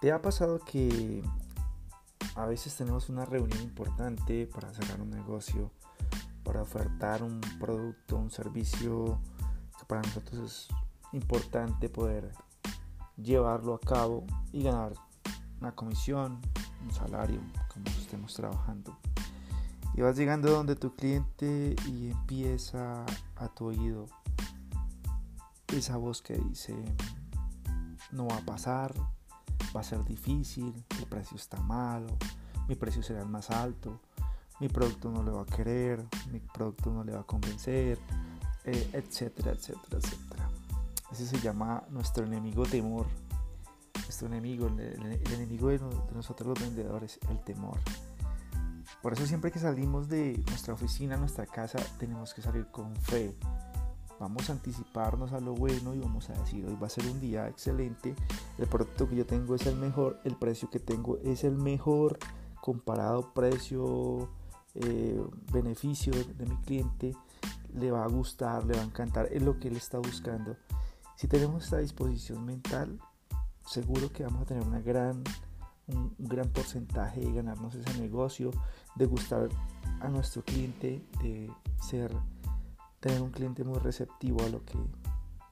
¿Te ha pasado que a veces tenemos una reunión importante para cerrar un negocio, para ofertar un producto, un servicio que para nosotros es importante poder llevarlo a cabo y ganar una comisión, un salario, como estemos trabajando? Y vas llegando donde tu cliente y empieza a tu oído esa voz que dice, no va a pasar, va a ser difícil, el precio está malo, mi precio será el más alto, mi producto no le va a querer, mi producto no le va a convencer, eh, etcétera, etcétera, etcétera. Ese se llama nuestro enemigo temor. Nuestro enemigo, el, enemigo de, nosotros los vendedores, el temor. Por eso siempre que salimos de nuestra oficina, nuestra casa, tenemos que salir con fe, vamos a anticiparnos a lo bueno y vamos a decir hoy va a ser un día excelente, el producto que yo tengo es el mejor, el precio que tengo es el mejor comparado precio eh, beneficio de, mi cliente, le va a gustar, le va a encantar, es lo que él está buscando. Si tenemos esta disposición mental, seguro que vamos a tener una gran, un gran porcentaje de ganarnos ese negocio, de gustar a nuestro cliente, de ser tener un cliente muy receptivo a lo que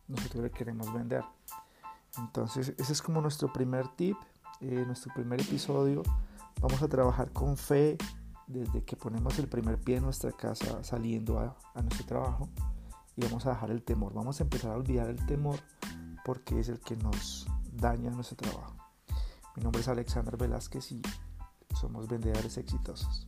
nosotros le queremos vender. Entonces, ese es como nuestro primer tip, eh, nuestro primer episodio. Vamos a trabajar con fe desde que ponemos el primer pie en nuestra casa saliendo a, a nuestro trabajo y vamos a dejar el temor. Vamos a empezar a olvidar el temor porque es el que nos daña nuestro trabajo. Mi nombre es Alexander Velázquez y somos vendedores exitosos.